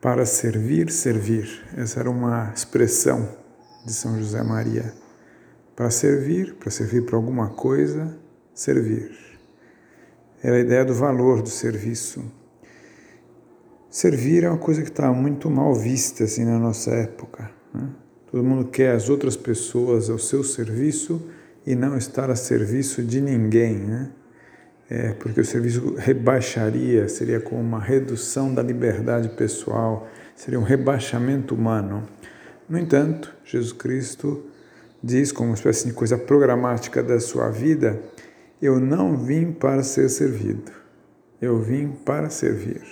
Para servir, servir. Essa era uma expressão de São José Maria. Para servir, para servir para alguma coisa, servir. Era a ideia do valor do serviço. Servir é uma coisa que está muito mal vista assim na nossa época. Né? Todo mundo quer as outras pessoas ao seu serviço e não estar a serviço de ninguém, né? É, porque o serviço rebaixaria, seria como uma redução da liberdade pessoal, seria um rebaixamento humano. No entanto, Jesus Cristo diz, como uma espécie de coisa programática da sua vida, eu não vim para ser servido, eu vim para servir.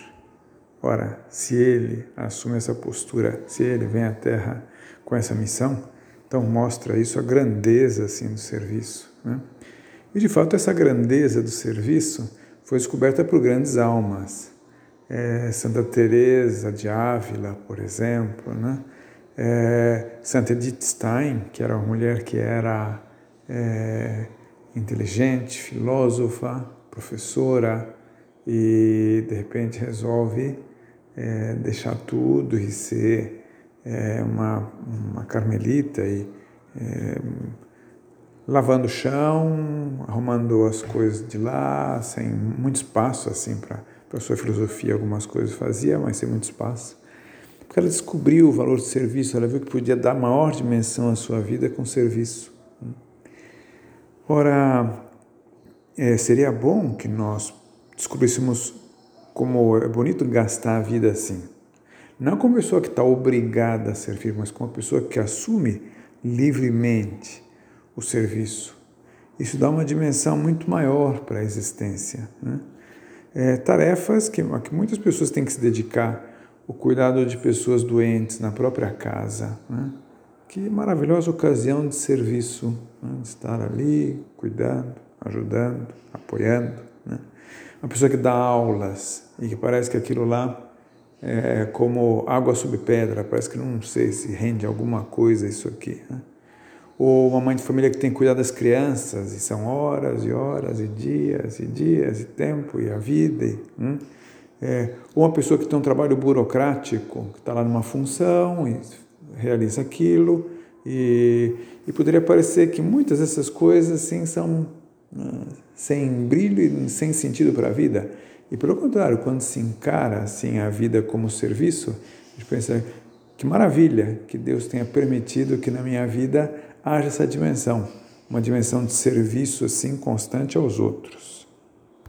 Ora, se ele assume essa postura, se ele vem à Terra com essa missão, então mostra isso a grandeza assim do serviço. Né? E de fato essa grandeza do serviço foi descoberta por grandes almas. É, Santa Teresa de Ávila, por exemplo, né? é, Santa Edith Stein, que era uma mulher que era é, inteligente, filósofa, professora, e de repente resolve é, deixar tudo e ser é, uma, uma carmelita e é, lavando o chão, arrumando as coisas de lá, sem muito espaço assim para a sua filosofia, algumas coisas fazia, mas sem muito espaço porque ela descobriu o valor do serviço, ela viu que podia dar maior dimensão à sua vida com serviço. Ora, é, seria bom que nós descobríssemos como é bonito gastar a vida assim. Não como pessoa que está obrigada a servir, mas como uma pessoa que assume livremente o serviço. Isso dá uma dimensão muito maior para a existência. Né? É, tarefas que, que muitas pessoas têm que se dedicar o cuidado de pessoas doentes na própria casa. Né? Que maravilhosa ocasião de serviço, né? de estar ali, cuidando, ajudando, apoiando. Né? Uma pessoa que dá aulas e que parece que aquilo lá é como água sob pedra, parece que não sei se rende alguma coisa isso aqui. Ou uma mãe de família que tem cuidado das crianças e são horas e horas e dias e dias e tempo e a vida. Hum? É, ou uma pessoa que tem um trabalho burocrático, que está lá numa função e realiza aquilo, e, e poderia parecer que muitas dessas coisas assim, são uh, sem brilho e sem sentido para a vida. E pelo contrário, quando se encara assim a vida como serviço, a gente pensa que maravilha que Deus tenha permitido que na minha vida haja essa dimensão, uma dimensão de serviço assim constante aos outros.